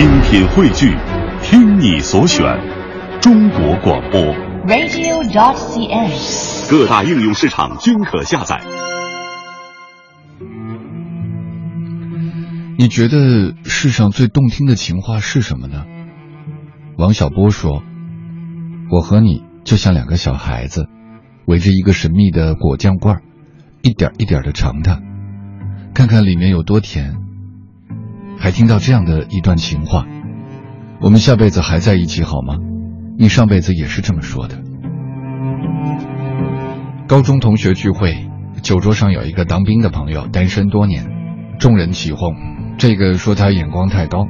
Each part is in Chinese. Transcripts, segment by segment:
精品汇聚，听你所选，中国广播。radio.dot.cn，。各大应用市场均可下载。你觉得世上最动听的情话是什么呢？王小波说：“我和你就像两个小孩子，围着一个神秘的果酱罐，一点一点的尝它，看看里面有多甜。”还听到这样的一段情话：“我们下辈子还在一起好吗？你上辈子也是这么说的。”高中同学聚会，酒桌上有一个当兵的朋友，单身多年，众人起哄。这个说他眼光太高，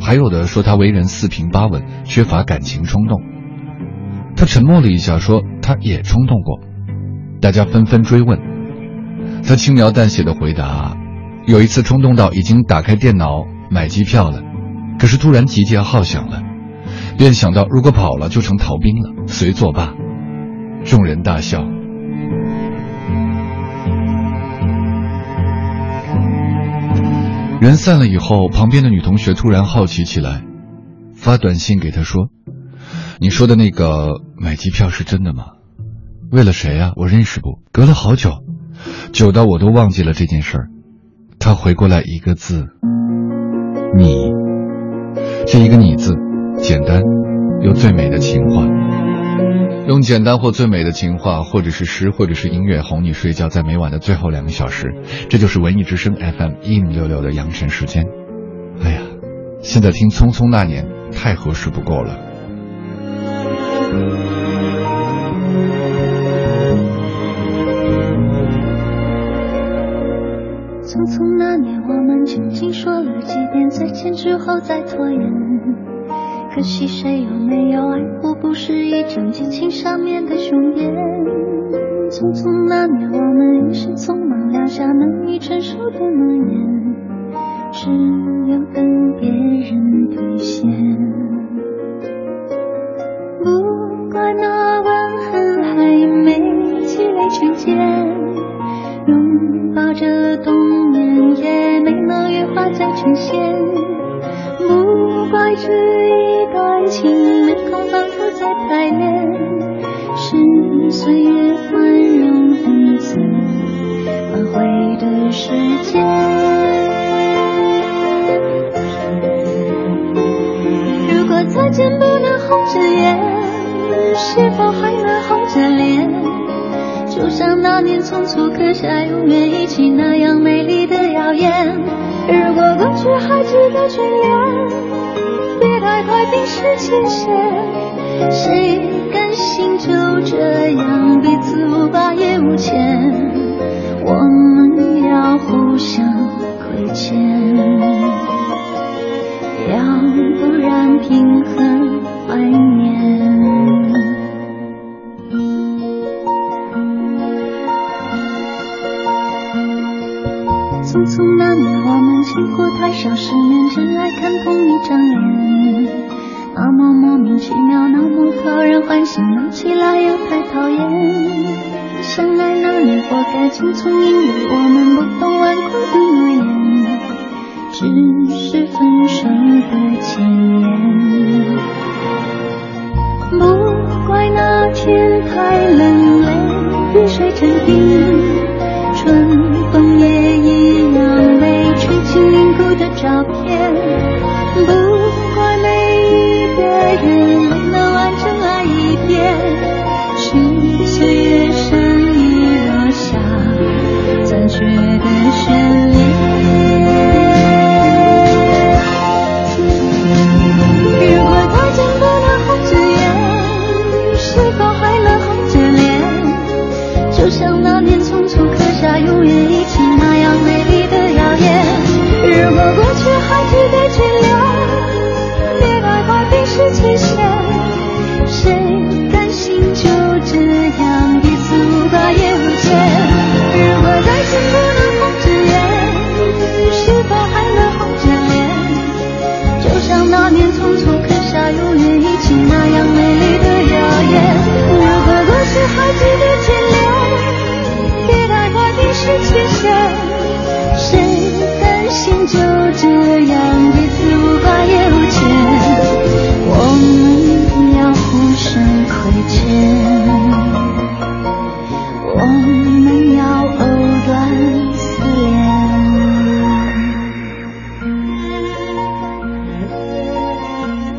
还有的说他为人四平八稳，缺乏感情冲动。他沉默了一下，说他也冲动过。大家纷纷追问，他轻描淡写的回答：有一次冲动到已经打开电脑买机票了，可是突然集结号响了，便想到如果跑了就成逃兵了，随作罢。众人大笑。人散了以后，旁边的女同学突然好奇起来，发短信给他说：“你说的那个买机票是真的吗？为了谁啊？我认识不？隔了好久，久到我都忘记了这件事儿。”他回过来一个字：“你。”这一个“你”字，简单又最美的情话。用简单或最美的情话，或者是诗，或者是音乐哄你睡觉，在每晚的最后两个小时，这就是文艺之声 FM 一零六六的羊城时间。哎呀，现在听《匆匆那年》太合适不过了。匆匆轻轻，说了几遍再见之后再拖延？可惜谁有没有爱过，不是一张激情上面的雄辩。匆匆那年，我们一时匆忙撂下难以承受的诺言，只有等别人兑现。不怪那吻痕还没积累成茧，能羽化再呈现。不怪这一段情没空反复再排练，是岁月宽容恩赐挽回的时间。如果再见不能红着眼，是否还能红着脸？就像那年匆促刻下永远一起那样美丽考验。如果过去还值得眷恋，别太快冰释前嫌。谁甘心就这样彼此无挂也无牵？我们要互相亏欠，过太少世面，真爱看同一张脸，那么莫名其妙，那么讨人欢喜，闹起来又太讨厌。相爱那年，活该青葱，因为我们不懂顽固的诺言，只是分手的前言。不怪那天太冷，泪雨水期限谁？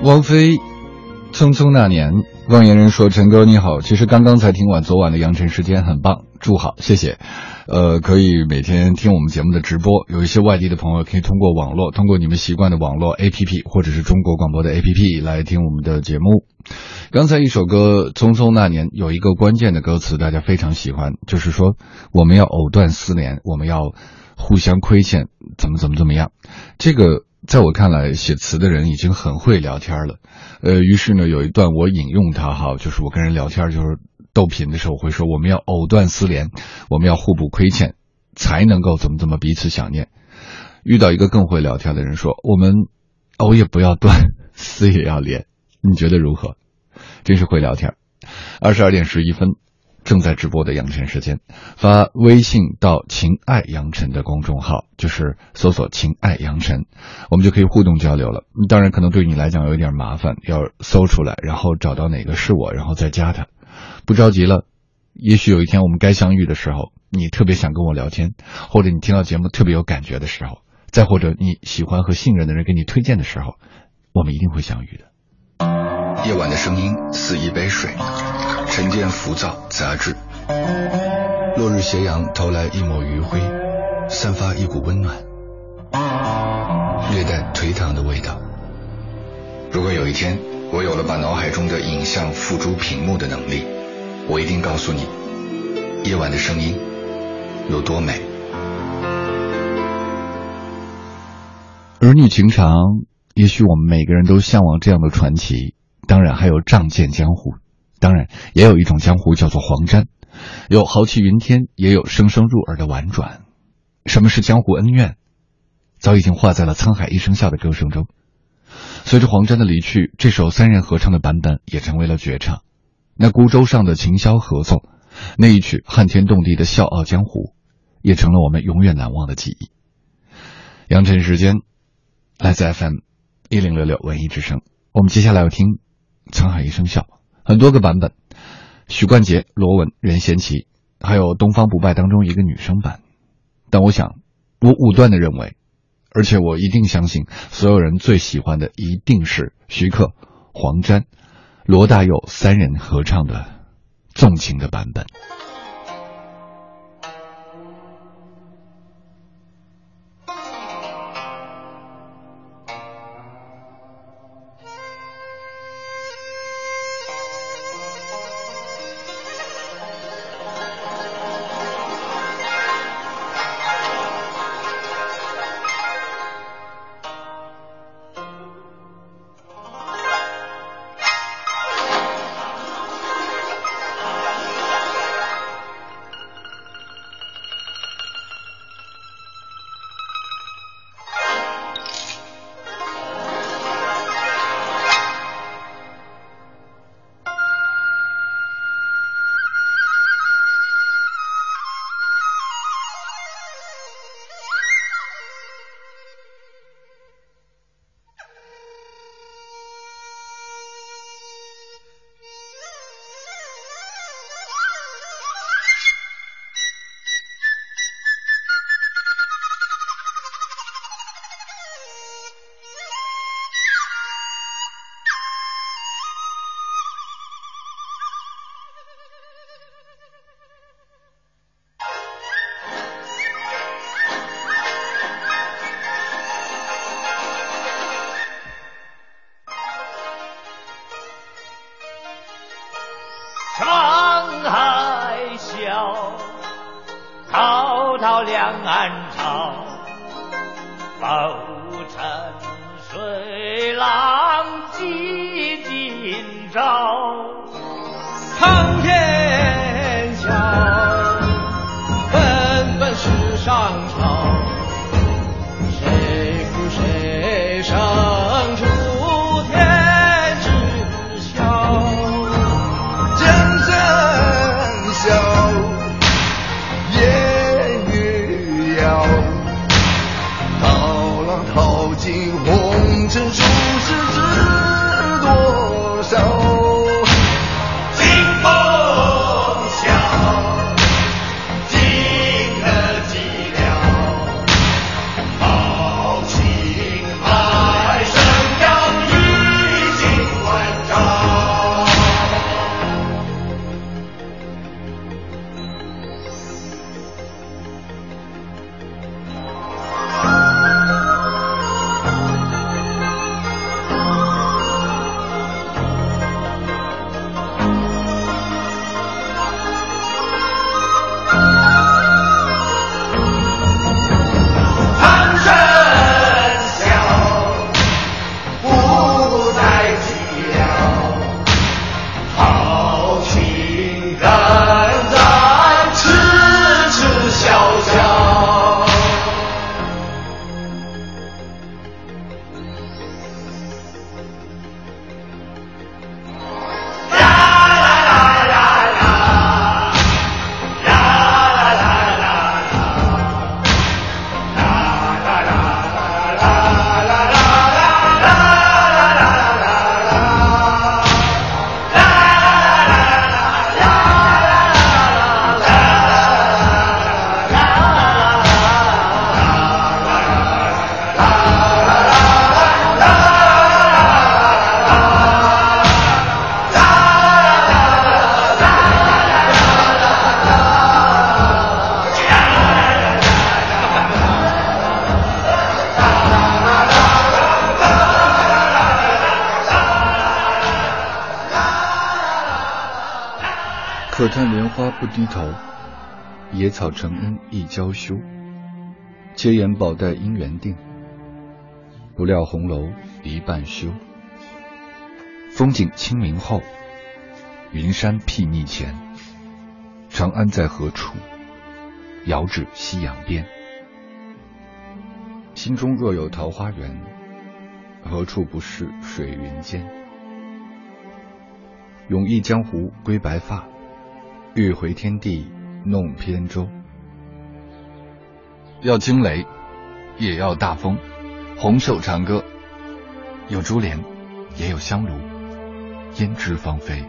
王菲，《匆匆那年》。望言人说：“陈哥你好，其实刚刚才听完昨晚的羊城时间，很棒，祝好，谢谢。呃，可以每天听我们节目的直播，有一些外地的朋友可以通过网络，通过你们习惯的网络 APP 或者是中国广播的 APP 来听我们的节目。刚才一首歌《匆匆那年》有一个关键的歌词，大家非常喜欢，就是说我们要藕断丝连，我们要互相亏欠，怎么怎么怎么样，这个。”在我看来，写词的人已经很会聊天了，呃，于是呢，有一段我引用他哈，就是我跟人聊天，就是逗贫的时候我会说，我们要藕断丝连，我们要互不亏欠，才能够怎么怎么彼此想念。遇到一个更会聊天的人说，我们藕也不要断，丝也要连，你觉得如何？真是会聊天。二十二点十一分。正在直播的杨晨时间，发微信到“情爱杨晨”的公众号，就是搜索“情爱杨晨”，我们就可以互动交流了。当然，可能对你来讲有一点麻烦，要搜出来，然后找到哪个是我，然后再加他。不着急了，也许有一天我们该相遇的时候，你特别想跟我聊天，或者你听到节目特别有感觉的时候，再或者你喜欢和信任的人给你推荐的时候，我们一定会相遇的。夜晚的声音似一杯水。沉淀浮躁杂质，落日斜阳投来一抹余晖，散发一股温暖，略带颓唐的味道。如果有一天我有了把脑海中的影像付诸屏幕的能力，我一定告诉你，夜晚的声音有多美。儿女情长，也许我们每个人都向往这样的传奇。当然，还有仗剑江湖。当然，也有一种江湖叫做黄沾，有豪气云天，也有声声入耳的婉转。什么是江湖恩怨，早已经化在了沧海一声笑的歌声中。随着黄沾的离去，这首三人合唱的版本也成为了绝唱。那孤舟上的琴箫合奏，那一曲撼天动地的《笑傲江湖》，也成了我们永远难忘的记忆。杨晨时间，来自 FM 一零六六文艺之声。我们接下来要听《沧海一声笑》。很多个版本，许冠杰、罗文、任贤齐，还有《东方不败》当中一个女生版。但我想，我武断的认为，而且我一定相信，所有人最喜欢的一定是徐克、黄沾、罗大佑三人合唱的纵情的版本。江南草，浮沉水浪几今朝。可叹莲花不低头，野草成荫亦娇羞。千言宝黛姻缘定，不料红楼一半休。风景清明后，云山睥睨前。长安在何处？遥指夕阳边。心中若有桃花源，何处不是水云间？永忆江湖归白发，欲回天地弄扁舟。要惊雷，也要大风。红袖长歌，有珠帘，也有香炉，胭脂芳菲。